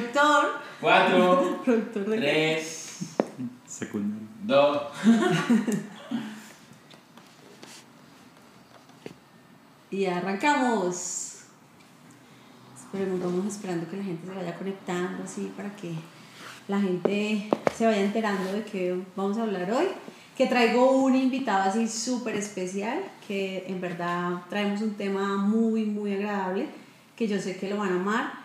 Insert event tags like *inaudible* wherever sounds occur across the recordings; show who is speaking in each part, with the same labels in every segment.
Speaker 1: Productor.
Speaker 2: Cuatro. *laughs*
Speaker 1: Productor de
Speaker 2: Tres. *laughs*
Speaker 3: Secundario.
Speaker 2: Dos. *laughs*
Speaker 1: Y arrancamos. Esperemos, vamos esperando que la gente se vaya conectando así para que la gente se vaya enterando de qué vamos a hablar hoy. Que traigo un invitado así súper especial, que en verdad traemos un tema muy, muy agradable, que yo sé que lo van a amar.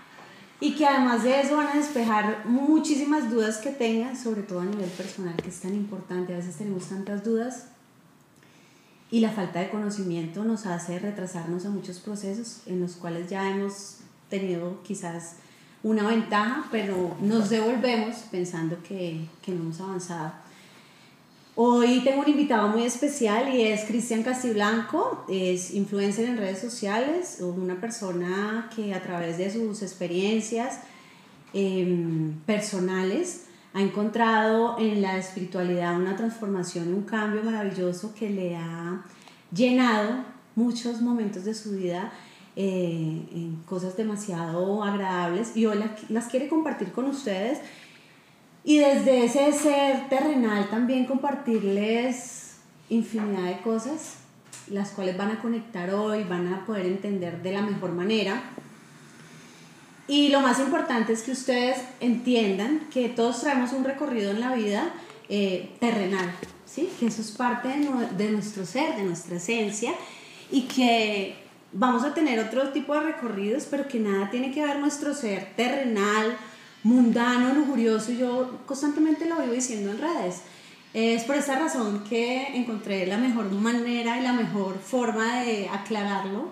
Speaker 1: Y que además de eso van a despejar muchísimas dudas que tengan, sobre todo a nivel personal, que es tan importante. A veces tenemos tantas dudas y la falta de conocimiento nos hace retrasarnos a muchos procesos en los cuales ya hemos tenido quizás una ventaja, pero nos devolvemos pensando que, que no hemos avanzado. Hoy tengo un invitado muy especial y es Cristian Castiblanco, es influencer en redes sociales, una persona que a través de sus experiencias em, personales ha encontrado en la espiritualidad una transformación, un cambio maravilloso que le ha llenado muchos momentos de su vida eh, en cosas demasiado agradables. Y hoy las quiere compartir con ustedes y desde ese ser terrenal también compartirles infinidad de cosas, las cuales van a conectar hoy, van a poder entender de la mejor manera. Y lo más importante es que ustedes entiendan que todos traemos un recorrido en la vida eh, terrenal, ¿sí? que eso es parte de, de nuestro ser, de nuestra esencia, y que vamos a tener otro tipo de recorridos, pero que nada tiene que ver nuestro ser terrenal, mundano, lujurioso, yo constantemente lo vivo diciendo en redes. Es por esta razón que encontré la mejor manera y la mejor forma de aclararlo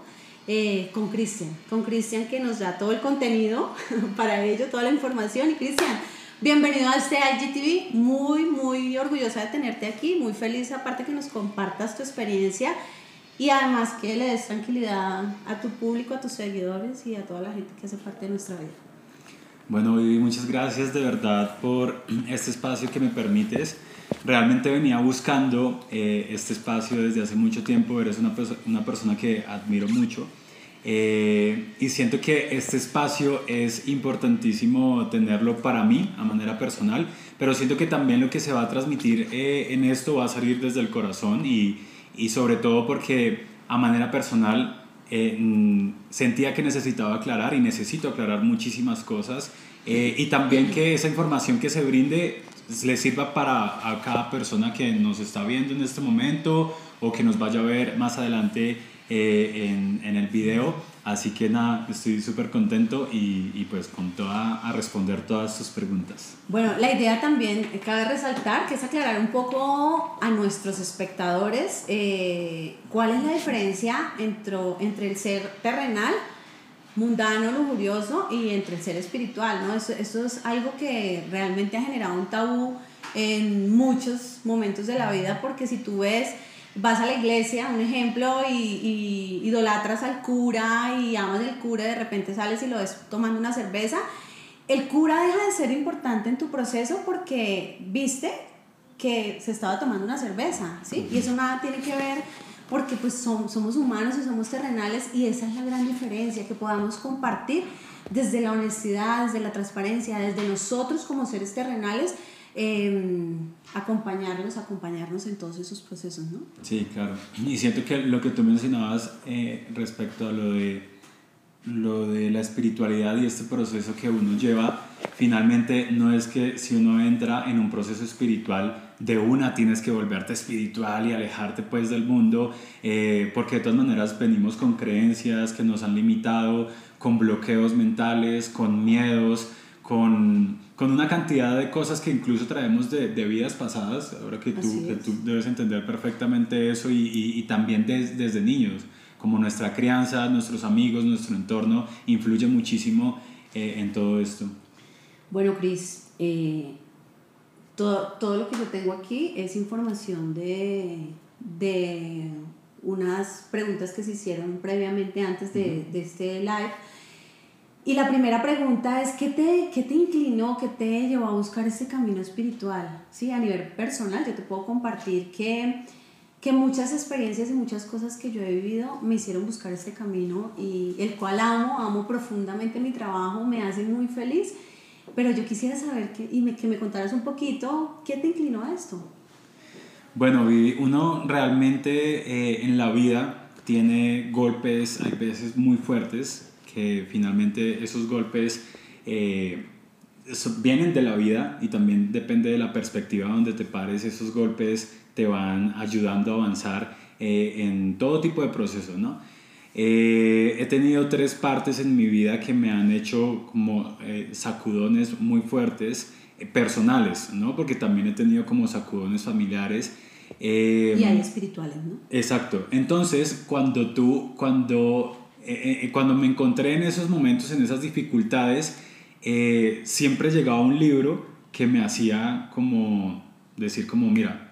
Speaker 1: eh, con Cristian. Con Cristian que nos da todo el contenido *laughs* para ello, toda la información. Y Cristian, bienvenido a este IGTV. Muy, muy orgullosa de tenerte aquí. Muy feliz, aparte que nos compartas tu experiencia y además que le des tranquilidad a tu público, a tus seguidores y a toda la gente que hace parte de nuestra vida.
Speaker 3: Bueno, Vivi, muchas gracias de verdad por *clears throat* este espacio que me permites. Realmente venía buscando eh, este espacio desde hace mucho tiempo, eres una, una persona que admiro mucho eh, y siento que este espacio es importantísimo tenerlo para mí a manera personal, pero siento que también lo que se va a transmitir eh, en esto va a salir desde el corazón y, y sobre todo porque a manera personal eh, mm, sentía que necesitaba aclarar y necesito aclarar muchísimas cosas eh, y también que esa información que se brinde le sirva para a cada persona que nos está viendo en este momento o que nos vaya a ver más adelante eh, en, en, el video. Así que nada, estoy súper contento y, y, pues con toda a responder todas tus preguntas.
Speaker 1: Bueno, la idea también cabe resaltar que es aclarar un poco a nuestros espectadores eh, cuál es la diferencia entre, entre el ser terrenal, mundano, lujurioso y entre el ser espiritual, ¿no? Eso, eso es algo que realmente ha generado un tabú en muchos momentos de la vida porque si tú ves vas a la iglesia, un ejemplo, y, y, idolatras al cura y amas el cura, y de repente sales y lo ves tomando una cerveza, el cura deja de ser importante en tu proceso porque viste que se estaba tomando una cerveza, ¿sí? Y eso nada tiene que ver porque pues somos humanos y somos terrenales y esa es la gran diferencia, que podamos compartir desde la honestidad, desde la transparencia, desde nosotros como seres terrenales, eh, acompañarlos, acompañarnos en todos esos procesos, ¿no?
Speaker 3: Sí, claro. Y siento que lo que tú mencionabas eh, respecto a lo de, lo de la espiritualidad y este proceso que uno lleva, finalmente no es que si uno entra en un proceso espiritual, de una tienes que volverte espiritual y alejarte pues del mundo, eh, porque de todas maneras venimos con creencias que nos han limitado, con bloqueos mentales, con miedos, con con una cantidad de cosas que incluso traemos de, de vidas pasadas, ahora que tú, que tú, debes entender perfectamente eso y, y, y también desde niños, como nuestra crianza, nuestros amigos, nuestro entorno, influye muchísimo eh, en todo esto.
Speaker 1: Bueno, Cris, eh, todo, todo, lo que yo tengo aquí es información de, de unas preguntas que se hicieron previamente antes de, uh -huh. de este live y la primera pregunta es, ¿qué te, ¿qué te inclinó, qué te llevó a buscar ese camino espiritual? Sí, a nivel personal, yo te puedo compartir que, que muchas experiencias y muchas cosas que yo he vivido me hicieron buscar este camino y el cual amo, amo profundamente mi trabajo, me hace muy feliz Pero yo quisiera saber que, y me, que me contaras un poquito, ¿qué te inclinó a esto?
Speaker 3: Bueno, uno realmente eh, en la vida tiene golpes, hay veces muy fuertes, que finalmente esos golpes eh, vienen de la vida y también depende de la perspectiva donde te pares, esos golpes te van ayudando a avanzar eh, en todo tipo de procesos, ¿no? Eh, he tenido tres partes en mi vida que me han hecho como eh, sacudones muy fuertes, personales, ¿no? Porque también he tenido como sacudones familiares.
Speaker 1: y hay espirituales, ¿no?
Speaker 3: Exacto. Entonces, cuando tú, cuando, cuando me encontré en esos momentos, en esas dificultades, siempre llegaba un libro que me hacía como decir como, mira,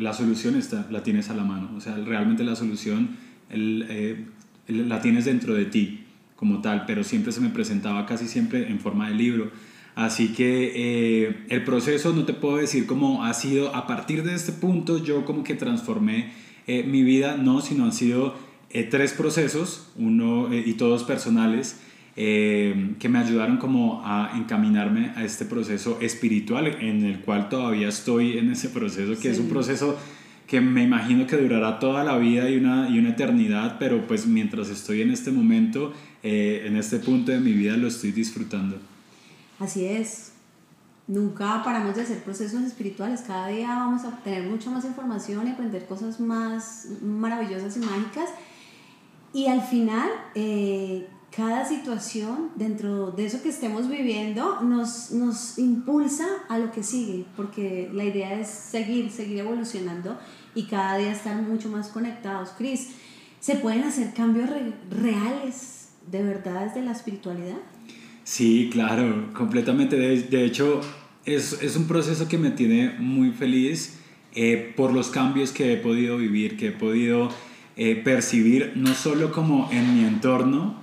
Speaker 3: la solución está, la tienes a la mano. O sea, realmente la solución eh, la tienes dentro de ti como tal, pero siempre se me presentaba casi siempre en forma de libro. Así que eh, el proceso no te puedo decir cómo ha sido a partir de este punto yo como que transformé eh, mi vida, no, sino han sido tres procesos, uno y todos personales, que me ayudaron como a encaminarme a este proceso espiritual en el cual todavía estoy en ese proceso, que es un proceso que me imagino que durará toda la vida y una, y una eternidad, pero pues mientras estoy en este momento, eh, en este punto de mi vida, lo estoy disfrutando.
Speaker 1: Así es. Nunca paramos de hacer procesos espirituales. Cada día vamos a tener mucha más información y aprender cosas más maravillosas y mágicas. Y al final, eh, cada situación dentro de eso que estemos viviendo nos, nos impulsa a lo que sigue, porque la idea es seguir, seguir evolucionando y cada día estar mucho más conectados. Cris, ¿se pueden hacer cambios reales de verdad desde la espiritualidad?
Speaker 3: Sí, claro, completamente. De, hecho, es, es, un proceso que me tiene muy feliz eh, por los cambios que he podido vivir, que he podido eh, percibir, no solo como en mi entorno,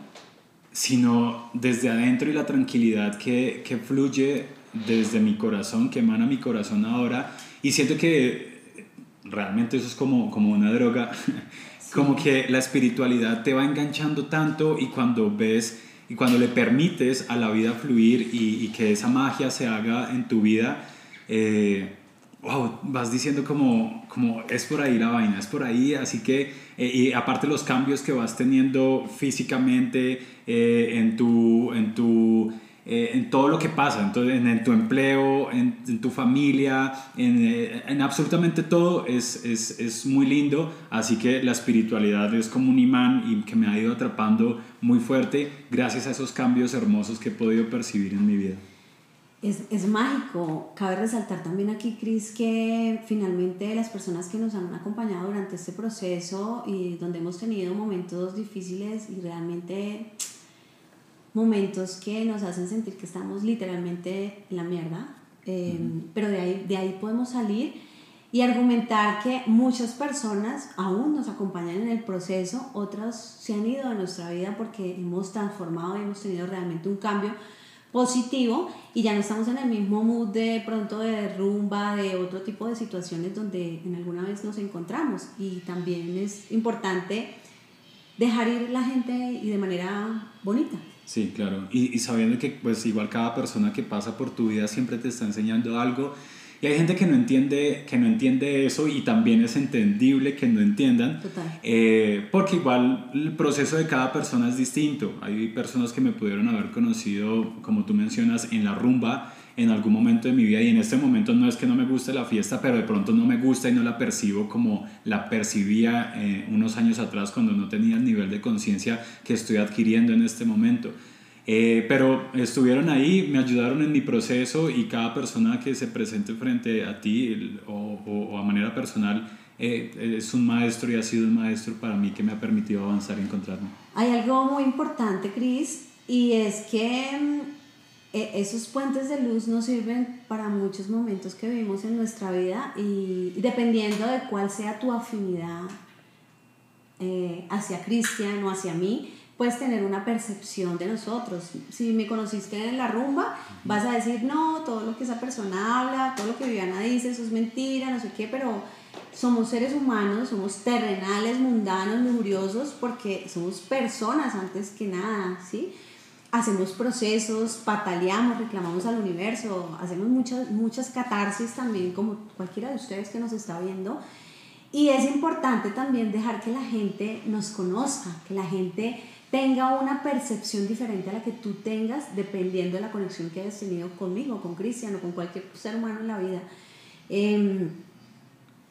Speaker 3: sino desde adentro y la tranquilidad que, que fluye desde mi corazón, que emana mi corazón ahora. Y siento que realmente eso es como, como una droga, *laughs* como que la espiritualidad te va enganchando tanto y cuando ves y cuando le permites a la vida fluir y, y que esa magia se haga en tu vida, eh, wow, vas diciendo como, como es por ahí la vaina, es por ahí, así que, eh, y aparte los cambios que vas teniendo físicamente eh, en, tu, en, tu, eh, en todo lo que pasa, entonces, en, tu empleo, en, tu familia, en, en absolutamente todo, es, es, es, muy lindo, así que la espiritualidad es como un imán y que me ha ido atrapando muy fuerte gracias a esos cambios hermosos que he podido percibir en mi vida
Speaker 1: es, es, mágico. Cabe resaltar también aquí, Cris, que finalmente las personas que nos han acompañado durante este proceso y donde hemos tenido momentos difíciles y realmente momentos que nos hacen sentir que estamos literalmente en la mierda, eh, pero de ahí, de ahí podemos salir y argumentar que muchas personas aún nos acompañan en el proceso, otras se han ido de nuestra vida porque hemos transformado y hemos tenido realmente un cambio positivo y ya no estamos en el mismo mood de pronto de rumba, de otro tipo de situaciones donde en alguna vez nos encontramos. Y también es importante dejar ir la gente y de manera bonita.
Speaker 3: Sí, claro. Y, y sabiendo que pues igual cada persona que pasa por tu vida siempre te está enseñando algo y hay gente que no entiende, que no entiende eso y también es entendible que no entiendan. Eh, porque igual el proceso de cada persona es distinto. Hay personas que me pudieron haber conocido, como tú mencionas, en la rumba en algún momento de mi vida y en este momento no es que no me guste la fiesta, pero de pronto no me gusta y no la percibo como la percibía eh, unos años atrás cuando no tenía el nivel de conciencia que estoy adquiriendo en este momento. Eh, pero estuvieron ahí, me ayudaron en mi proceso y cada persona que se presente frente a ti o, o, a manera personal eh, es un maestro y ha sido un maestro para mí que me ha permitido avanzar y encontrarme.
Speaker 1: Hay algo muy importante, Cris, y es que mm, e, esos puentes de luz nos sirven para muchos momentos que vivimos en nuestra vida y, dependiendo de cuál sea tu afinidad eh, hacia Cristian o hacia mí, puedes tener una percepción de nosotros. Si me conociste en la rumba, vas a decir, no, todo lo que esa persona habla, todo lo que Viviana dice, eso es mentira, no sé qué, pero somos seres humanos, somos terrenales, mundanos, lujuriosos, porque somos personas antes que nada, ¿sí? hacemos procesos, pataleamos, reclamamos al universo, hacemos muchas, muchas catarsis también, como cualquiera de ustedes que nos está viendo. Y es importante también dejar que la gente nos conozca, que la gente tenga una percepción diferente a la que tú tengas dependiendo de la conexión que hayas tenido conmigo, con Cristian o con cualquier ser humano en la vida. Em,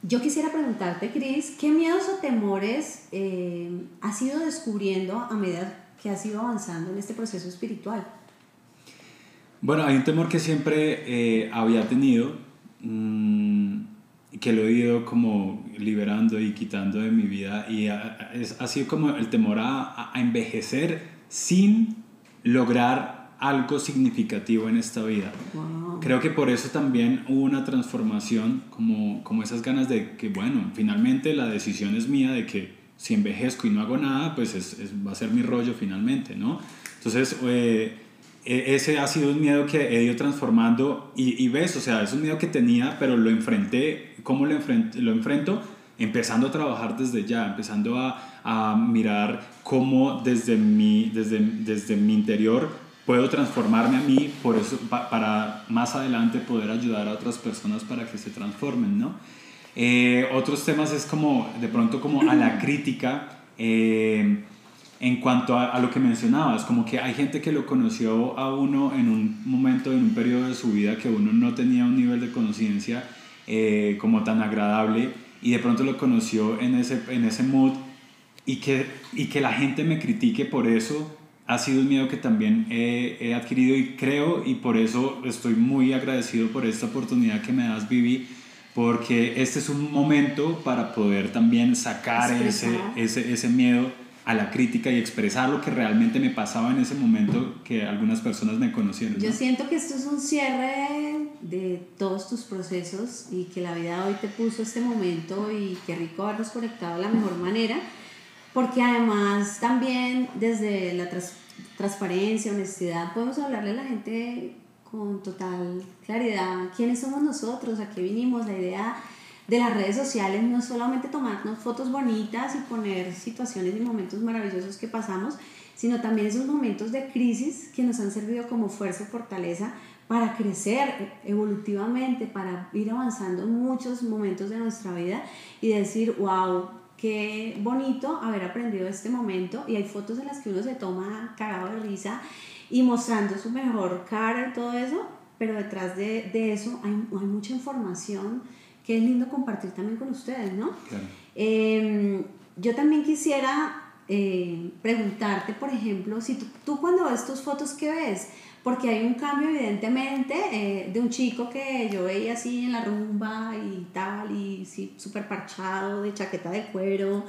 Speaker 1: yo quisiera preguntarte, Cris, ¿qué miedos o temores eh, has ido descubriendo a medida que has ido avanzando en este proceso espiritual?
Speaker 3: Bueno, hay un temor que siempre eh, había tenido, mmm, que lo he ido como liberando y quitando de mi vida, y ha, ha sido como el temor a, a envejecer sin lograr algo significativo en esta vida.
Speaker 1: Wow.
Speaker 3: Creo que por eso también hubo una transformación, como, como esas ganas de que, bueno, finalmente la decisión es mía de que si envejezco y no hago nada, pues es, es, va a ser mi rollo finalmente, ¿no? Entonces, eh, ese ha sido un miedo que he ido transformando y, y, ves, o sea, es un miedo que tenía, pero lo enfrenté, ¿cómo lo, enfrento? lo enfrento? Empezando a trabajar desde ya, empezando a, a mirar cómo desde mi, desde, desde mi interior puedo transformarme a mí por eso, pa, para más adelante poder ayudar a otras personas para que se transformen, ¿no? Eh, otros temas es como, de pronto, como a la *clears throat* crítica eh, en cuanto a, a, lo que mencionabas, como que hay gente que lo conoció a uno en un momento, en un periodo de su vida que uno no tenía un nivel de conciencia eh, como tan agradable y de pronto lo conoció en ese, en ese mood y que, y que la gente me critique por eso ha sido un miedo que también he, he adquirido y creo y por eso estoy muy agradecido por esta oportunidad que me das, Vivi porque este es un momento para poder también sacar ese, ese, ese miedo a la crítica y expresar lo que realmente me pasaba en ese momento que algunas personas me conocieron. ¿no?
Speaker 1: Yo siento que esto es un cierre de todos tus procesos y que la vida hoy te puso este momento y qué rico haberlos conectado de la mejor manera, porque además también desde la tras transparencia, honestidad, podemos hablarle a la gente con total claridad quiénes somos nosotros, a qué vinimos, la idea de las redes sociales no solamente tomarnos fotos bonitas y poner situaciones y momentos maravillosos que pasamos, sino también esos momentos de crisis que nos han servido como fuerza y fortaleza para crecer evolutivamente, para ir avanzando en muchos momentos de nuestra vida y decir, wow, qué bonito haber aprendido este momento y hay fotos en las que uno se toma cagado de risa y mostrando su mejor cara y todo eso, pero detrás de, de eso hay, hay, mucha información que es lindo compartir también con ustedes, ¿no?
Speaker 3: Claro.
Speaker 1: Eh, yo también quisiera eh, preguntarte, por ejemplo, si tú, tú, cuando ves tus fotos, ¿qué ves? Porque hay un cambio evidentemente eh, de un chico que yo veía así en la rumba y tal, y sí, súper parchado, de chaqueta de cuero.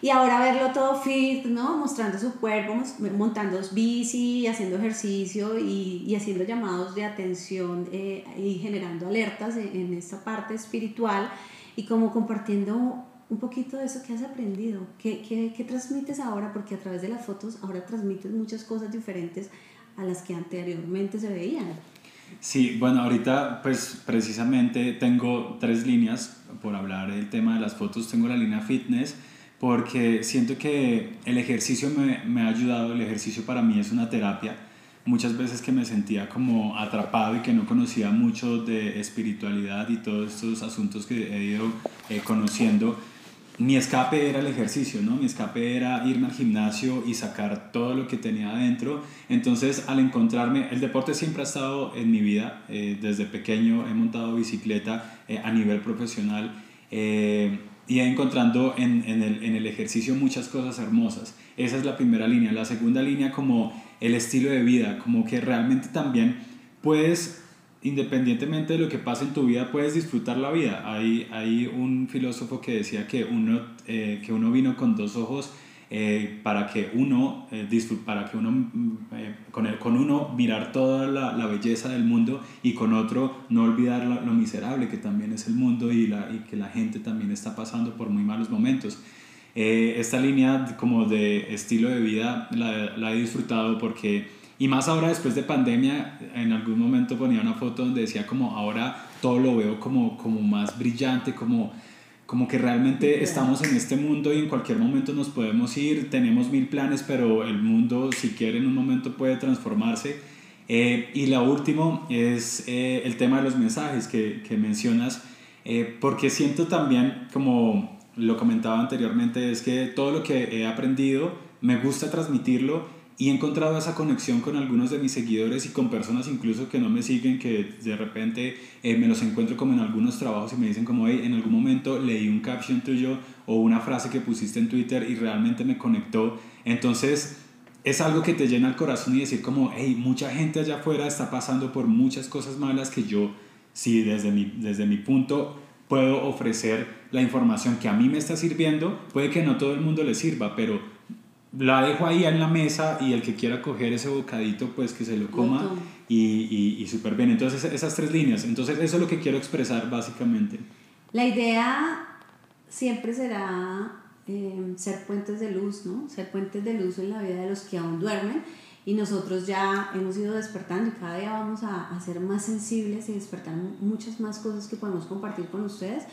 Speaker 1: Y ahora verlo todo fit, ¿no? Mostrando su cuerpo, montando bici, haciendo ejercicio y, y haciendo llamados de atención eh, y generando alertas en, en, esta parte espiritual y como compartiendo un poquito de eso que has aprendido. ¿Qué, qué, qué transmites ahora? Porque a través de las fotos ahora transmites muchas cosas diferentes a las que anteriormente se veían.
Speaker 3: Sí, bueno, ahorita pues precisamente tengo tres líneas por hablar del tema de las fotos. Tengo la línea fitness porque siento que el ejercicio me, me, ha ayudado, el ejercicio para mí es una terapia. Muchas veces que me sentía como atrapado y que no conocía mucho de espiritualidad y todos estos asuntos que he ido eh, conociendo, mi escape era el ejercicio, ¿no? Mi escape era irme al gimnasio y sacar todo lo que tenía adentro. Entonces, al encontrarme, el deporte siempre ha estado en mi vida. Eh, desde pequeño he montado bicicleta eh, a nivel profesional. Eh, y encontrando en, en, el, en el ejercicio muchas cosas hermosas. Esa es la primera línea. La segunda línea como el estilo de vida, como que realmente también puedes, independientemente de lo que pase en tu vida, puedes disfrutar la vida. Hay, hay un filósofo que decía que uno, eh, que uno vino con dos ojos eh, para que uno, eh, para que uno eh, con, el, con uno mirar toda la, la, belleza del mundo y con otro no olvidar lo, lo, miserable que también es el mundo y, la, y que la gente también está pasando por muy malos momentos. esta línea como de estilo de vida la, la he disfrutado porque, y más ahora después de pandemia, en algún momento ponía una foto donde decía como ahora todo lo veo como, como más brillante, como como que realmente estamos en este mundo y en cualquier momento nos podemos ir, tenemos mil planes, pero el mundo si quiere en un momento puede transformarse. Eh, y la última es eh, el tema de los mensajes que, que mencionas, eh, porque siento también, como lo comentaba anteriormente, es que todo lo que he aprendido me gusta transmitirlo y he encontrado esa conexión con algunos de mis seguidores y con personas incluso que no me siguen, que de repente eh, me los encuentro como en algunos trabajos y me dicen como, hey, en algún momento leí un caption tuyo o una frase que pusiste en Twitter y realmente me conectó. Entonces es algo que te llena el corazón y decir como, hey, mucha gente allá afuera está pasando por muchas cosas malas que yo, sí, desde mi, desde mi punto puedo ofrecer la información que a mí me está sirviendo, puede que no todo el mundo le sirva, pero la dejo ahí en la mesa y el que quiera coger ese bocadito, pues que se lo coma y, y, y súper bien. Entonces esas tres líneas, entonces eso es lo que quiero expresar básicamente.
Speaker 1: La idea siempre será eh, ser puentes de luz, ¿no? Ser puentes de luz en la vida de los que aún duermen y nosotros ya hemos ido despertando y cada día vamos a, a ser más sensibles y despertar muchas más cosas que podemos compartir con ustedes.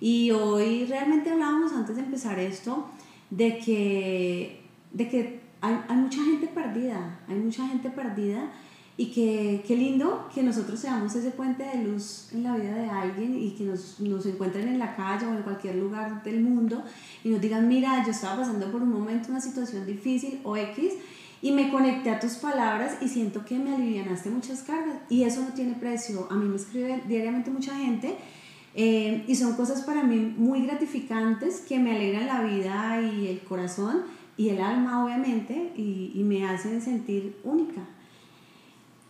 Speaker 1: Y hoy realmente hablábamos antes de empezar esto de que de que hay, hay, mucha gente perdida, hay mucha gente perdida y que qué lindo que nosotros seamos ese puente de luz en la vida de alguien y que nos, nos encuentren en la calle o en cualquier lugar del mundo y nos digan, mira, yo estaba pasando por un momento una situación difícil o X y me conecté a tus palabras y siento que me alivianaste muchas cargas y eso no tiene precio. A mí me escribe diariamente mucha gente eh, y son cosas para mí muy gratificantes que me alegran la vida y el corazón y el alma, obviamente, y, y, me hacen sentir única.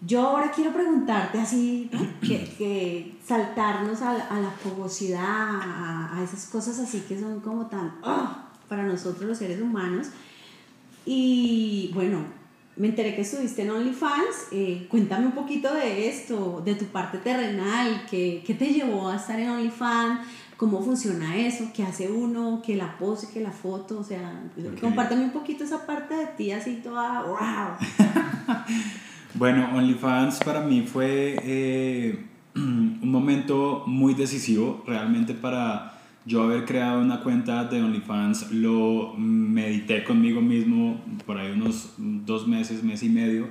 Speaker 1: Yo ahora quiero preguntarte así, *clears throat* que, que, saltarnos a, a la fogosidad, a, a, esas cosas así que son como tan oh, para nosotros los seres humanos. Y bueno, me enteré que estuviste en OnlyFans. Eh, cuéntame un poquito de esto, de tu parte terrenal, ¿qué, qué te llevó a estar en OnlyFans? Cómo funciona eso, qué hace uno, que la pose, que la foto, o sea, compárteme un poquito esa parte de ti así toda, wow. *laughs*
Speaker 3: bueno, OnlyFans para mí fue eh, *clears throat* un momento muy decisivo realmente para yo haber creado una cuenta de OnlyFans, lo medité conmigo mismo por ahí unos dos meses, mes y medio.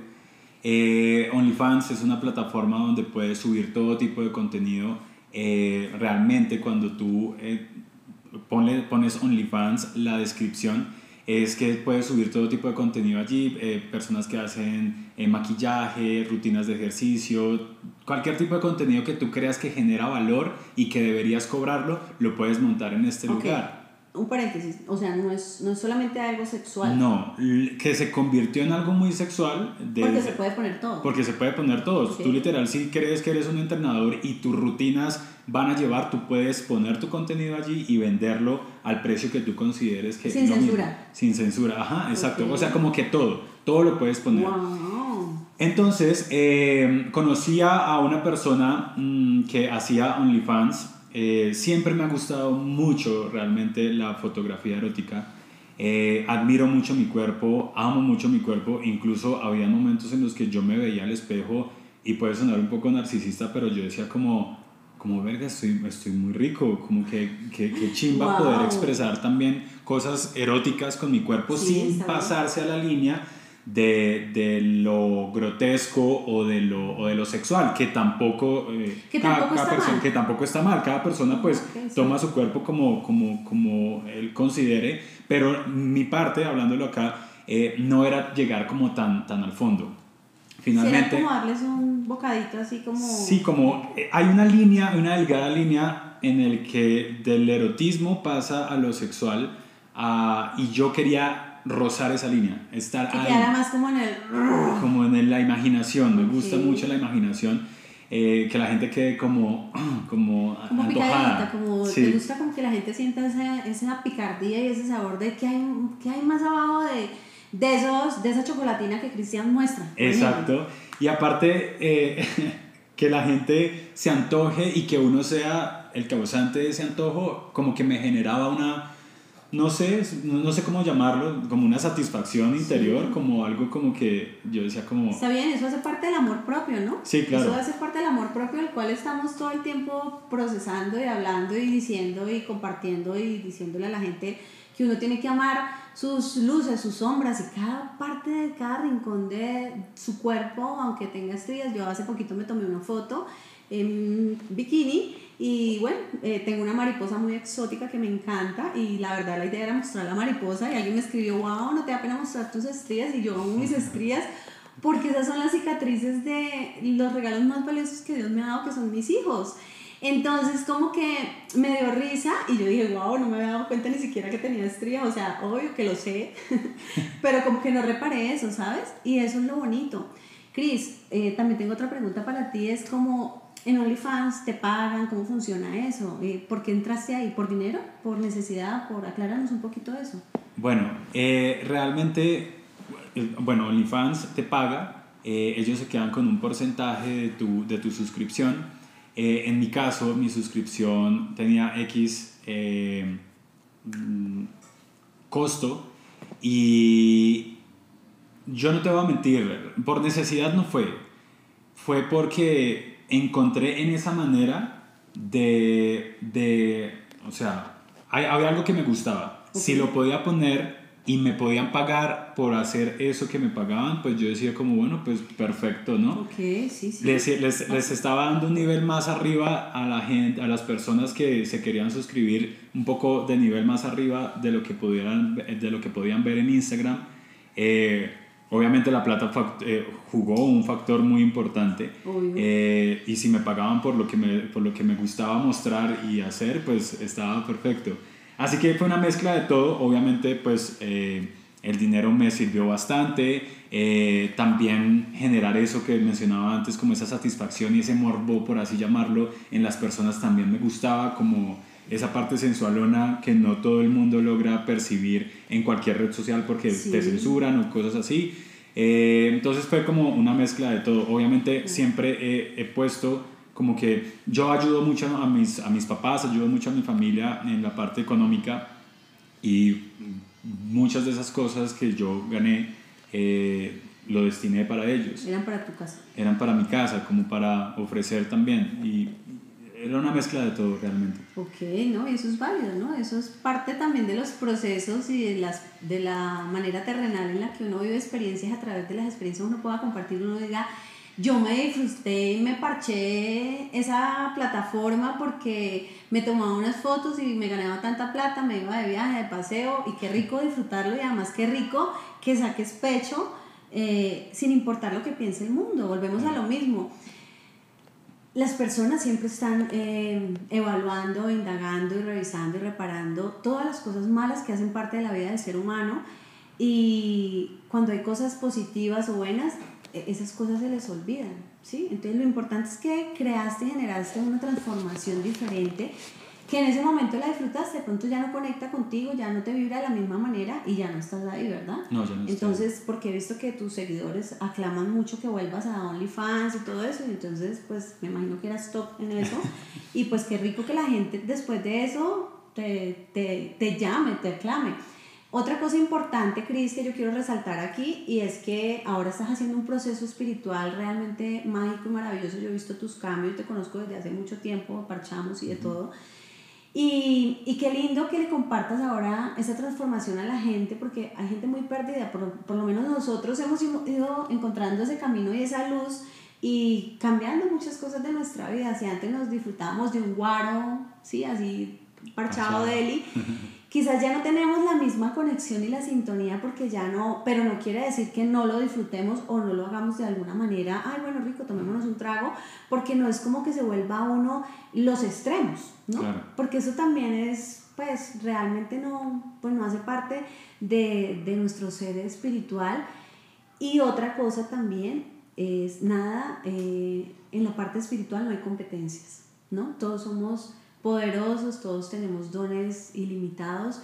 Speaker 3: Eh, OnlyFans es una plataforma donde puedes subir todo tipo de contenido eh, realmente cuando tú eh, pones OnlyFans, la descripción es que puedes subir todo tipo de contenido allí, eh, personas que hacen maquillaje, rutinas de ejercicio, cualquier tipo de contenido que tú creas que genera valor y que deberías cobrarlo, lo puedes montar en este lugar
Speaker 1: un paréntesis, o sea, no es, no es solamente algo sexual.
Speaker 3: No, que se convirtió en algo muy sexual.
Speaker 1: porque se puede poner todo.
Speaker 3: Porque se puede poner todo. Tú literal, si crees que eres un entrenador y tus rutinas van a llevar, tú puedes poner tu contenido allí y venderlo al precio que tú consideres que...
Speaker 1: Sin censura.
Speaker 3: Sin censura, ajá, exacto. O sea, como que todo, todo lo puedes poner.
Speaker 1: Wow.
Speaker 3: Entonces, eh, conocía a una persona mm, que hacía OnlyFans eh, siempre me ha gustado mucho realmente la fotografía erótica. Eh, admiro mucho mi cuerpo, amo mucho mi cuerpo, incluso había momentos en los que yo me veía al espejo y puede sonar un poco narcisista, pero yo decía como, como verga, estoy, estoy muy rico, como que, que, que chimba poder expresar también cosas eróticas con mi cuerpo sin pasarse a la línea de, de, lo grotesco o de lo, o de lo sexual, que tampoco,
Speaker 1: eh, que, cada,
Speaker 3: persona, que tampoco está mal. Cada persona pues toma su cuerpo como, como, como él considere, pero mi parte, hablándolo acá, eh, no era llegar como tan, tan al fondo.
Speaker 1: Finalmente... como darles un bocadito así como...
Speaker 3: Sí, como eh, hay una línea, una delgada línea en el que del erotismo pasa a lo sexual uh, y yo quería rozar esa línea, estar
Speaker 1: que ahí. más como en el... *laughs*
Speaker 3: Como en la imaginación, me gusta mucho la imaginación, eh, que la gente quede como, *clears throat* como,
Speaker 1: como antojada. como te gusta como que la gente sienta esa, esa picardía y ese sabor de que hay, que hay más abajo de, de, esos, de esa chocolatina que Cristian muestra.
Speaker 3: Exacto, y aparte eh, *laughs* que la gente se antoje y que uno sea el causante de ese antojo, como que me generaba una no sé, no, sé cómo llamarlo, como una satisfacción interior, como algo como que yo decía como...
Speaker 1: Está bien, eso hace parte del amor propio, ¿no?
Speaker 3: Sí, claro.
Speaker 1: Eso hace parte del amor propio, el cual estamos todo el tiempo procesando y hablando y diciendo y compartiendo y diciéndole a la gente que uno tiene que amar sus luces, sus sombras y cada parte de cada rincón de su cuerpo, aunque tenga estrellas. Yo hace poquito me tomé una foto en bikini y bueno, eh, tengo una mariposa muy exótica que me encanta y la verdad la idea era mostrar la mariposa y alguien me escribió, wow, no te da pena mostrar tus estrías y yo amo mis estrías porque esas son las cicatrices de los regalos más valiosos que Dios me ha dado, que son mis hijos. Entonces como que me dio risa y yo dije, wow, no me había dado cuenta ni siquiera que tenía estrías, o sea, obvio que lo sé, *laughs* pero como que no reparé eso, ¿sabes? Y eso es lo bonito. Cris, eh, también tengo otra pregunta para ti, es como en OnlyFans te pagan, ¿cómo funciona eso? Eh, ¿Por qué entraste ahí? ¿Por dinero? ¿Por necesidad? ¿Por aclararnos un poquito eso?
Speaker 3: Bueno, eh, realmente, eh, bueno, OnlyFans te paga, ellos se quedan con un porcentaje de tu, de tu suscripción. en mi caso, mi suscripción tenía X mm, costo y yo no te voy a mentir, por necesidad no fue, fue porque encontré en esa manera de, de o sea, había algo que me gustaba. Si lo podía poner y me podían pagar por hacer eso que me pagaban, pues yo decía como, bueno, pues perfecto, ¿no?
Speaker 1: Ok, sí, sí.
Speaker 3: Les, les, les, estaba dando un nivel más arriba a la gente, a las personas que se querían suscribir, un poco de nivel más arriba de lo que, pudieran, de lo que podían ver en Instagram. Eh, Obviamente la plata eh, jugó un factor muy importante eh, y si me pagaban por lo, que me, por lo que me gustaba mostrar y hacer, pues estaba perfecto. Así que fue una mezcla de todo, obviamente pues eh, el dinero me sirvió bastante, también generar eso que mencionaba antes como esa satisfacción y ese morbo, por así llamarlo, en las personas también me gustaba como esa parte sensualona que no todo el mundo logra percibir en cualquier red social porque te censuran o cosas así. Eh, entonces fue como una mezcla de todo. Obviamente siempre he, puesto como que yo ayudo mucho a mis, a mis papás, ayudo mucho a mi familia en la parte económica y muchas de esas cosas que yo gané eh, lo destiné para ellos.
Speaker 1: Eran para tu casa.
Speaker 3: Eran para mi casa, como para ofrecer también. Y era una mezcla de todo realmente.
Speaker 1: Ok, no, eso es válido, ¿no? Eso es parte también de los procesos y de, las, de la manera terrenal en la que uno vive experiencias, a través de las experiencias uno pueda compartir, uno diga, yo me disfruté y me parché esa plataforma porque me tomaba unas fotos y me ganaba tanta plata, me iba de viaje, de paseo y qué rico disfrutarlo y además qué rico que saques pecho eh, sin importar lo que piense el mundo, volvemos a lo mismo las personas siempre están eh, evaluando, indagando y revisando y reparando todas las cosas malas que hacen parte de la vida del ser humano y cuando hay cosas positivas o buenas, e-, esas cosas se les olvidan, ¿sí? Entonces lo importante es que creaste y generaste una transformación diferente que en ese momento la disfrutaste, de pronto ya no conecta contigo, ya no te vibra de la misma manera y ya no estás ahí, ¿verdad?
Speaker 3: No, ya no
Speaker 1: Entonces, porque he visto que tus seguidores aclaman mucho que vuelvas a OnlyFans y todo eso, y entonces, pues me imagino que eras top en eso, *laughs* y pues qué rico que la gente después de eso te, te, te llame, te aclame. Otra cosa importante, Cris, que yo quiero resaltar aquí, y es que ahora estás haciendo un proceso espiritual realmente mágico y maravilloso. Yo he visto tus cambios, te conozco desde hace mucho tiempo, parchamos y de todo. Y, y, qué lindo que le compartas ahora esa transformación a la gente, porque hay gente muy perdida, por, por, lo menos nosotros hemos ido encontrando ese camino y esa luz y cambiando muchas cosas de nuestra vida. Si antes nos disfrutábamos de un guaro, ¿sí? así parchado de Eli, *laughs* quizás ya no tenemos la misma conexión y la sintonía porque ya no, pero no quiere decir que no lo disfrutemos o no lo hagamos de alguna manera, ay bueno rico, tomémonos un trago, porque no es como que se vuelva uno los extremos, ¿no? Porque eso también es, pues realmente no, pues no hace parte de, de nuestro ser espiritual. Y otra cosa también es, nada, eh, en la parte espiritual no hay competencias, ¿no? Todos somos poderosos, todos tenemos dones ilimitados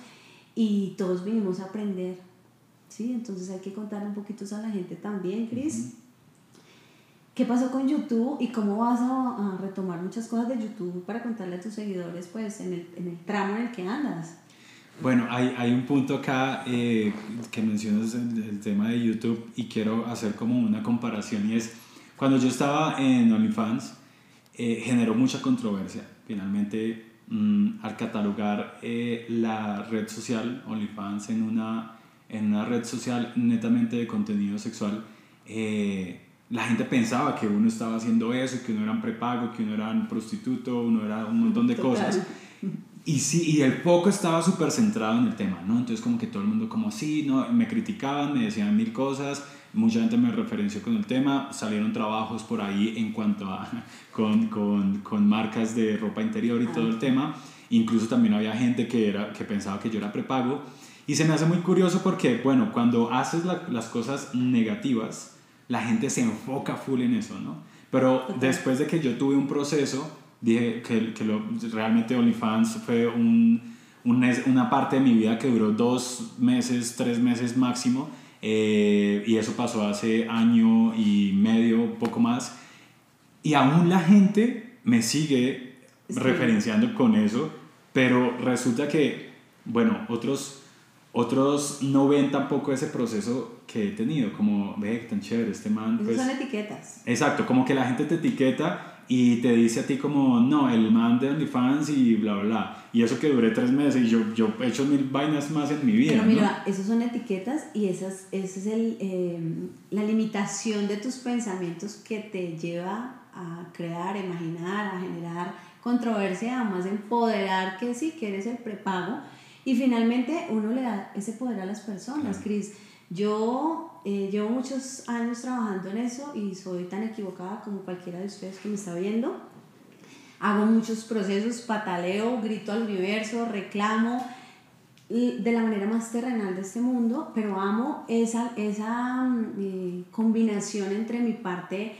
Speaker 1: y todos vinimos a aprender. ¿sí? Entonces hay que contar un poquito a la gente también, Cris. ¿Qué pasó con YouTube y cómo vas a, retomar muchas cosas de YouTube para contarle a tus seguidores pues en el, en el tramo en el que andas?
Speaker 3: Bueno, hay, hay un punto acá eh, que mencionas el, el, tema de YouTube y quiero hacer como una comparación y es, cuando yo estaba en OnlyFans, eh, generó mucha controversia. Finalmente, mm, al catalogar eh, la red social OnlyFans en una, en una red social netamente de contenido sexual, la gente pensaba que uno estaba haciendo eso, que uno era un prepago, que uno era un prostituto, uno era un montón de cosas. Y sí, y el poco estaba súper centrado en el tema, ¿no? Entonces como que todo el mundo como sí, ¿no? Me criticaban, me decían mil cosas, mucha gente me referenció con el tema, salieron trabajos por ahí en cuanto a, *laughs* con, con, con marcas de ropa interior y todo el tema, incluso también había gente que, era, que pensaba que yo era prepago, y se me hace muy curioso porque, bueno, cuando haces las cosas negativas, la gente se enfoca full en eso, ¿no? Pero después de que yo tuve un proceso dije que, que lo, realmente OnlyFans fue un, una parte de mi vida que duró dos meses, tres meses máximo, eh, y eso pasó hace año y medio, poco más, y aún la gente me sigue referenciando con eso, pero resulta que, bueno, otros otros no ven tampoco ese proceso que he tenido, como, ve, tan chévere este man.
Speaker 1: Pues, son etiquetas.
Speaker 3: Exacto, como que la gente te etiqueta y te dice a ti como, no, el man de OnlyFans y bla, bla, bla. Y eso que duré tres meses y yo, yo he hecho mil vainas más en mi vida.
Speaker 1: Pero mira, ¿no? son etiquetas y esas, esa es el, em, la limitación de tus pensamientos que te lleva a crear, a imaginar, a generar controversia, a más empoderar que sí, que eres el prepago. Y finalmente uno le da ese poder a las personas, Cris. Yo eh, llevo muchos años trabajando en eso y soy tan equivocada como cualquiera de ustedes que me está viendo. Hago muchos procesos, pataleo, grito al universo, reclamo de la manera más terrenal de este mundo, pero amo esa, esa eh, combinación entre mi parte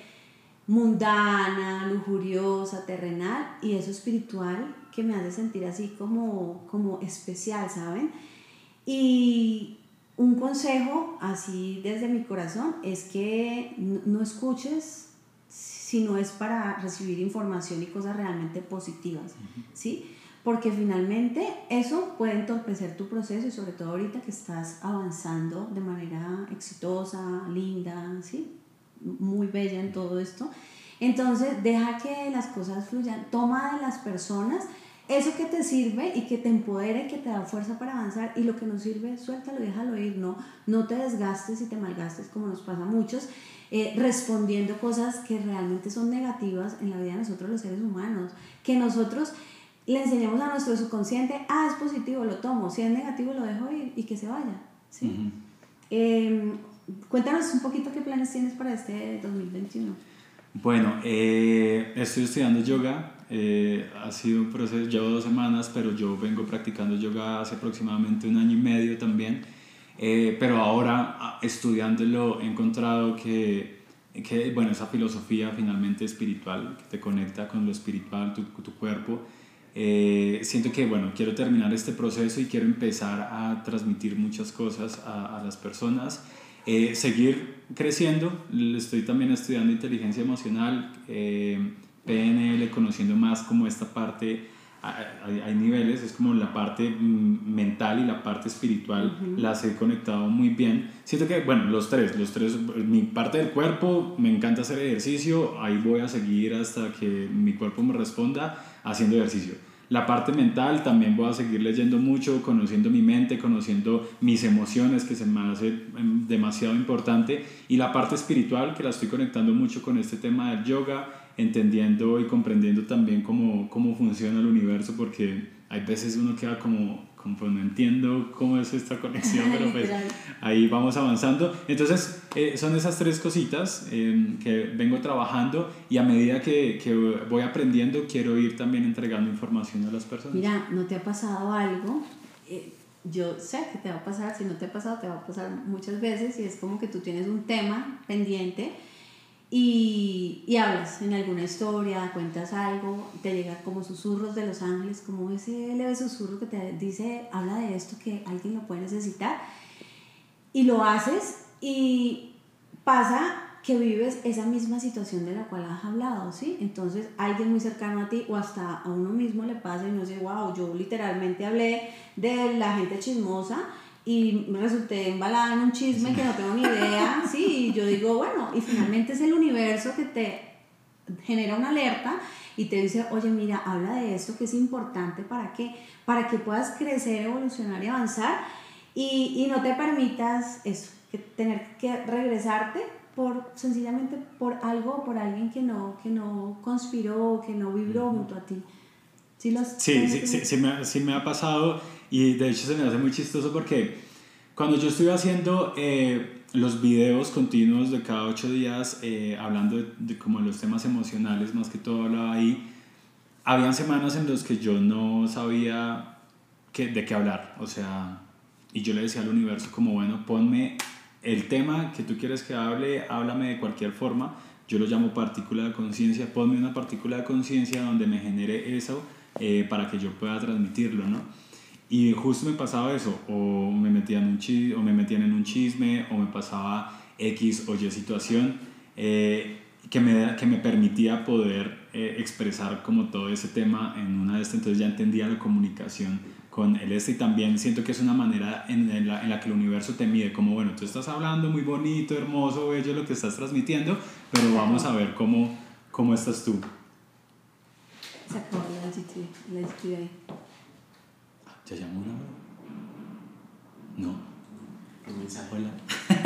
Speaker 1: mundana, lujuriosa, terrenal y eso espiritual que me hace sentir así como, como especial, ¿saben? Y un consejo así desde mi corazón es que no escuches si no es para recibir información y cosas realmente positivas, ¿sí? Porque finalmente eso puede entorpecer tu proceso y sobre todo ahorita que estás avanzando de manera exitosa, linda, ¿sí? Muy bella en todo esto. Entonces, deja que las cosas fluyan, toma de las personas eso que te sirve y que te empodere, que te da fuerza para avanzar y lo que no sirve, suéltalo, déjalo ir, no, no te desgastes y te malgastes como nos pasa a muchos, eh, respondiendo cosas que realmente son negativas en la vida de nosotros los seres humanos, que nosotros le enseñamos a nuestro subconsciente, ah, es positivo, lo tomo, si es negativo lo dejo ir y que se vaya, ¿sí? Em, cuéntanos un poquito qué planes tienes para este 2021.
Speaker 3: Bueno, eh, estoy estudiando yoga, eh, ha sido un proceso, llevo dos semanas, pero yo vengo practicando yoga hace aproximadamente un año y medio también. Eh, pero ahora ah, estudiándolo he encontrado que, que, bueno, esa filosofía finalmente espiritual que te conecta con lo espiritual, tu, tu cuerpo, eh, siento que, bueno, quiero terminar este proceso y quiero empezar a transmitir muchas cosas a, a las personas. seguir creciendo, estoy también estudiando inteligencia emocional, PNL, conociendo más como esta parte, hay, niveles, es como la parte mm, mental y la parte espiritual, las he conectado muy bien. Siento que, bueno, los tres, los tres, mi parte del cuerpo, me encanta hacer ejercicio, ahí voy a seguir hasta que mi cuerpo me responda haciendo ejercicio. La parte mental también voy a seguir leyendo mucho, conociendo mi mente, conociendo mis emociones, que se me hace em, demasiado importante. Y la parte espiritual, que la estoy conectando mucho con este tema del yoga, entendiendo y comprendiendo también cómo, cómo funciona el universo, porque hay veces uno queda como, como pues no entiendo cómo es esta conexión, *laughs* pero pues ahí vamos avanzando. Entonces, eh, son esas tres cositas em, que vengo trabajando y a medida que, que, voy aprendiendo, quiero ir también entregando información a las personas.
Speaker 1: Mira, ¿no te ha pasado algo? Eh, yo sé que te va a pasar, si no te ha pasado, te va a pasar muchas veces y es como que tú tienes un tema pendiente y, y, hablas en alguna historia, cuentas algo, te llega como susurros de los ángeles, como ese leve susurro que te dice, habla de esto que alguien lo puede necesitar, y lo haces y pasa que vives esa misma situación de la cual has hablado, ¿sí? Entonces, alguien muy cercano a ti o hasta a uno mismo le pasa y no sé, wow, yo literalmente hablé de la gente chismosa y resulté embalada en un chisme que no tengo ni idea, *laughs* sí, y yo digo, bueno, y finalmente es el universo que te genera una alerta y te dice, oye, mira, habla de esto que es importante para que, para que puedas crecer, evolucionar y avanzar y, y no te permitas eso, que tener que regresarte por sencillamente por algo, por alguien que no, que no conspiró, que no vibró junto a ti.
Speaker 3: ¿Sí, los, sí, sí, sí, sí, me, sí, me, ha pasado y de hecho se me hace muy chistoso porque cuando yo estuve haciendo eh, los videos continuos de cada ocho días eh, hablando de, de, como los temas emocionales, más que todo hablaba ahí, habían semanas en las que yo no sabía qué, de qué hablar, o sea, y yo le decía al universo como, bueno, ponme el tema que tú quieres que hable, háblame de cualquier forma. Yo lo llamo partícula de conciencia. Ponme una partícula de conciencia donde me genere eso eh, para que yo pueda transmitirlo, ¿no? Y justo me pasaba eso, o me metían, un chisme, o me metían en un chisme, o me pasaba X o Y situación eh, que, me, que me permitía poder eh, expresar como todo ese tema en una de estas. Entonces ya entendía la comunicación con el este y también siento que es una manera en, la, en, la, que el universo te mide, como bueno, tú estás hablando muy bonito, hermoso, bello lo que estás transmitiendo, pero vamos a ver cómo, cómo estás tú.
Speaker 1: Se la LGTB ahí.
Speaker 3: ¿Ya llamó una? No. Hola.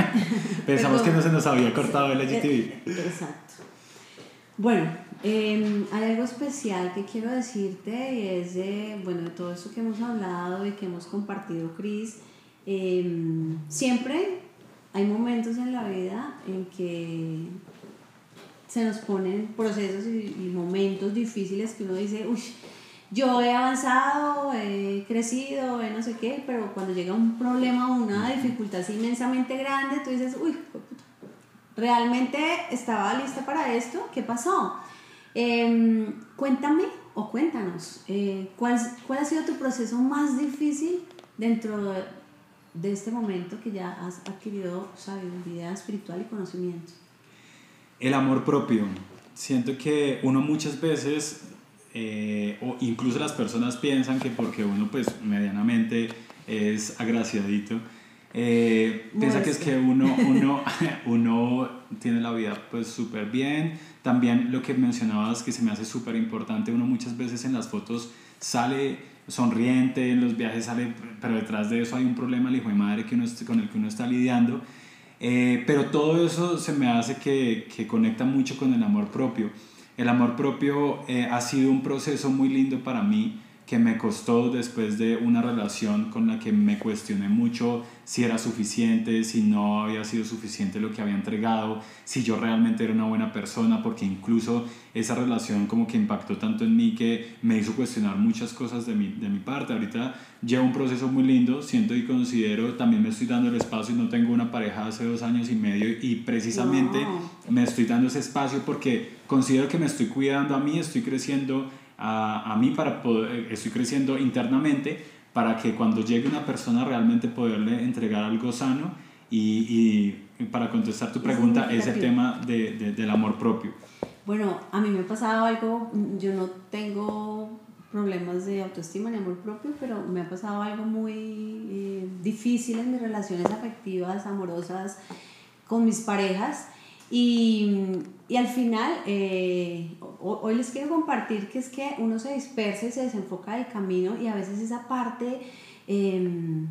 Speaker 3: *laughs* Pensamos que no se nos había cortado el LGTB.
Speaker 1: Eh, exacto. Bueno, eh, hay algo especial que quiero decirte y es de, bueno, de todo esto que hemos hablado y que hemos compartido, Cris. Eh, siempre hay momentos en la vida en que se nos ponen procesos y, y momentos difíciles que uno dice, uy, yo he avanzado, he crecido, he no sé qué, pero cuando llega un problema o una dificultad así inmensamente grande, tú dices, uy, ¿realmente estaba lista para esto? ¿Qué pasó? Eh, cuéntame o cuéntanos, eh, ¿cuál, ¿cuál ha sido tu proceso más difícil dentro de, de este momento que ya has adquirido sabiduría espiritual y conocimiento?
Speaker 3: El amor propio. Siento que uno muchas veces, eh, o incluso las personas piensan que porque uno pues medianamente es agraciadito, eh, piensa que es que uno, uno, *laughs* uno tiene la vida pues súper bien. También lo que mencionabas que se me hace súper importante, uno muchas veces en las fotos sale sonriente, en los viajes sale, pero detrás de eso hay un problema, el hijo de madre que uno, con el que uno está lidiando. Eh, pero todo eso se me hace que, que, conecta mucho con el amor propio. El amor propio eh, ha sido un proceso muy lindo para mí que me costó después de una relación con la que me cuestioné mucho si era suficiente, si no había sido suficiente lo que había entregado, si yo realmente era una buena persona, porque incluso esa relación como que impactó tanto en mí que me hizo cuestionar muchas cosas de mi, de mi parte. Ahorita llevo un proceso muy lindo, siento y considero, también me estoy dando el espacio, no tengo una pareja hace dos años y medio y precisamente wow. me estoy dando ese espacio porque considero que me estoy cuidando a mí, estoy creciendo a, a mí para poder, estoy creciendo internamente para que cuando llegue una persona realmente poderle entregar algo sano y, y para contestar tu pregunta es el tema de, de, del amor propio.
Speaker 1: Bueno, a mí me ha pasado algo, yo no tengo problemas de autoestima ni amor propio, pero me ha pasado algo muy eh, difícil en mis relaciones afectivas, amorosas, con mis parejas. Y, y al final, eh, hoy les quiero compartir que es que uno se dispersa y se desenfoca del camino y a veces esa parte eh,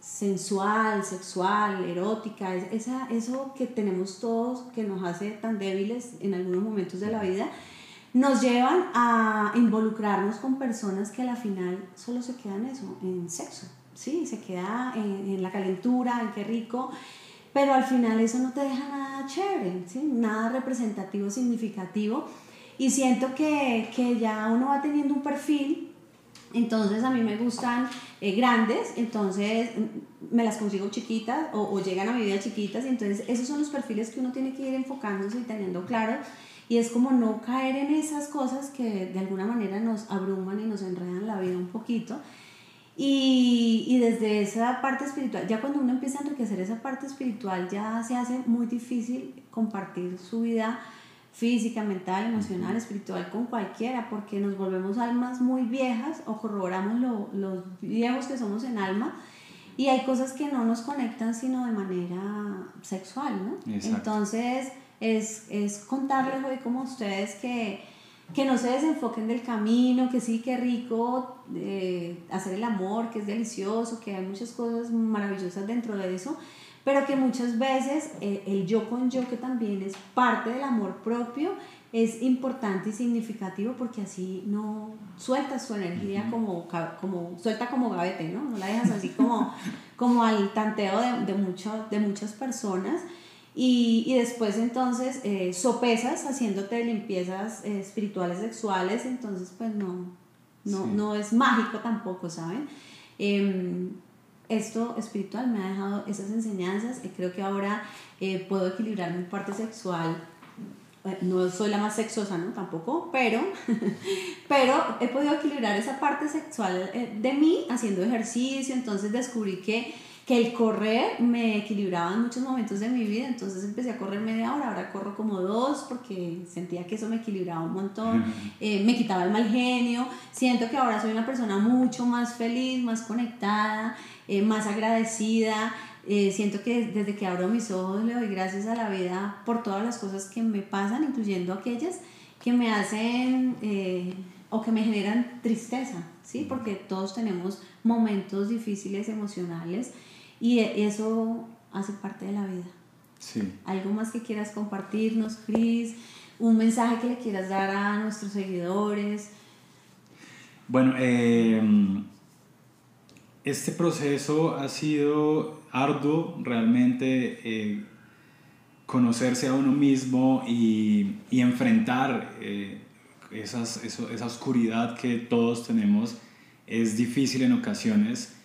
Speaker 1: sensual, sexual, erótica, esa, eso que tenemos todos que nos hace tan débiles en algunos momentos de la vida, nos llevan a involucrarnos con personas que a la final solo se quedan eso, en sexo, ¿sí? Se queda en, en la calentura, en qué rico pero al final eso no te deja nada chévere, ¿sí? nada representativo, significativo. Y siento que, que, ya uno va teniendo un perfil, entonces a mí me gustan eh, grandes, entonces mm, me las consigo chiquitas o, o, llegan a mi vida chiquitas, entonces esos son los perfiles que uno tiene que ir enfocándose y teniendo claro. Y es como no caer en esas cosas que de alguna manera nos abruman y nos enredan la vida un poquito. Y, y, desde esa parte espiritual, ya cuando uno empieza a enriquecer esa parte espiritual, ya se hace muy difícil compartir su vida física, mental, emocional, espiritual con cualquiera, porque nos volvemos almas muy viejas o corroboramos lo, los viejos que somos en alma. Y hay cosas que no nos conectan sino de manera sexual, ¿no? Entonces, es, es contarles hoy como ustedes que que no se desenfoquen del camino, que sí, que rico eh, hacer el amor, que es delicioso, que hay muchas cosas maravillosas dentro de eso, pero que muchas veces eh, el yo con yo, que también es parte del amor propio, es importante y significativo porque así no sueltas su energía como, como suelta como gavete, ¿no? No la dejas así como, como al tanteo de, de, de muchas personas. Y, y después entonces eh, sopesas haciéndote limpiezas eh, espirituales sexuales, entonces pues no, no, no es mágico tampoco, ¿saben? Em, esto espiritual me ha dejado esas enseñanzas y creo que ahora eh, puedo equilibrar mi parte sexual. No soy la más sexosa, ¿no? Tampoco, pero, *laughs* pero he podido equilibrar esa parte sexual de mí haciendo ejercicio, entonces descubrí que que el correr me equilibraba en muchos momentos de mi vida, entonces empecé a correr media hora, ahora corro como dos porque sentía que eso me equilibraba un montón, eh, me quitaba el mal genio, siento que ahora soy una persona mucho más feliz, más conectada, eh, más agradecida, eh, siento que desde que abro mis ojos le doy gracias a la vida por todas las cosas que me pasan, incluyendo aquellas que me hacen o que me generan tristeza, ¿sí? Porque todos tenemos momentos difíciles emocionales y eso hace parte de la vida. Sí. ¿Algo más que quieras compartirnos, Cris? ¿Un mensaje que le quieras dar a nuestros seguidores?
Speaker 3: Bueno, eh, este proceso ha sido arduo, realmente eh, conocerse a uno mismo y, y enfrentar eh, esas, esa oscuridad que todos tenemos es difícil en ocasiones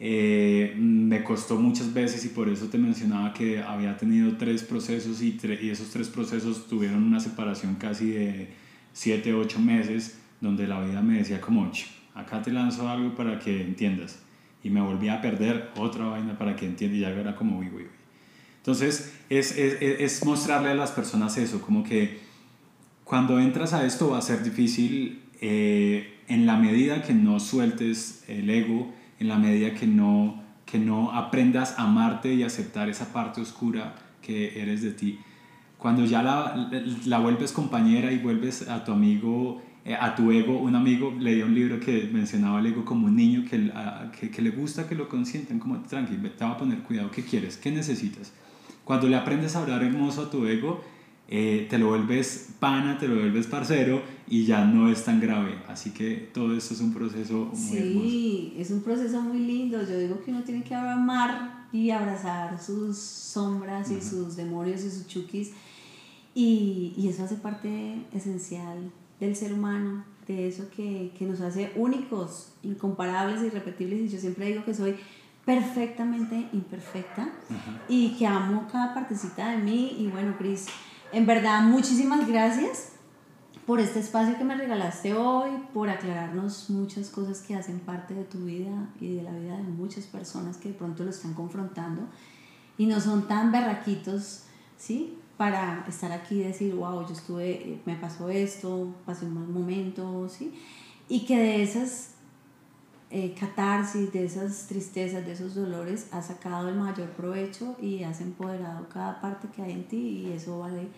Speaker 3: eh, me costó muchas veces y por eso te mencionaba que había tenido tres procesos y, y esos tres procesos tuvieron una separación casi de 7, 8 meses donde la vida me decía como, acá te lanzo algo para que entiendas y me volví a perder otra vaina para que entiendas y ya era como, uy, uy, uy. Entonces es, es, es mostrarle a las personas eso, como que cuando entras a esto va a ser difícil eh, en la medida que no sueltes el ego, en la medida que no, que no aprendas a amarte y aceptar esa parte oscura que eres de ti. Cuando ya la, la vuelves compañera y vuelves a tu amigo, eh, a tu ego, un amigo, leía un libro que mencionaba el ego como un niño que, que le gusta que lo consientan, como tranquilo, te va a poner cuidado, ¿qué quieres? ¿Qué necesitas? Cuando le aprendes a hablar hermoso a tu ego, eh, te lo vuelves pana, te lo vuelves parcero y ya no es tan grave. Así que todo esto es un proceso muy
Speaker 1: sí, es un proceso muy lindo. Yo digo que uno tiene que amar y abrazar sus sombras y sus demonios y sus chukis. Y, y, eso hace parte esencial del ser humano, de eso que, que nos hace únicos, incomparables, irrepetibles. Y yo siempre digo que soy perfectamente imperfecta y que amo cada partecita de mí. Y bueno, Cris, en verdad, muchísimas gracias por este espacio que me regalaste hoy, por aclararnos muchas cosas que hacen parte de tu vida y de la vida de muchas personas que de pronto lo están confrontando y no son tan berraquitos, ¿sí? Para estar aquí y decir, wow, yo estuve, me pasó esto, pasé un mal momento, ¿sí? Y que de esas eh, catarsis, de esas tristezas, de esos dolores, has sacado el mayor provecho y has empoderado cada parte que hay en ti y eso vale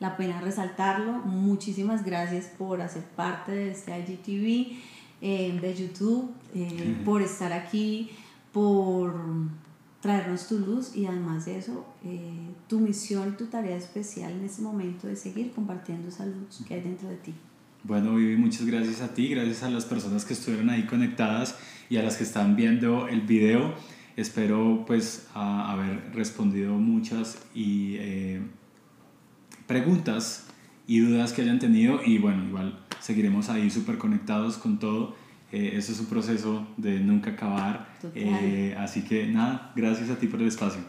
Speaker 1: la pena resaltarlo. Muchísimas gracias por hacer parte de este IGTV, eh, de YouTube, eh, por estar aquí, por traernos tu luz y además de eso, tu misión, tu tarea especial en este momento de seguir compartiendo esa luz que hay dentro de ti.
Speaker 3: Bueno, Vivi, muchas gracias a ti, gracias a las personas que estuvieron ahí conectadas y a las que están viendo el video. Espero pues haber respondido muchas y, eh, preguntas y dudas que hayan tenido y bueno, igual seguiremos ahí súper conectados con todo. Eh, eso es un proceso de nunca acabar. Eh, así que nada, gracias a ti por el espacio.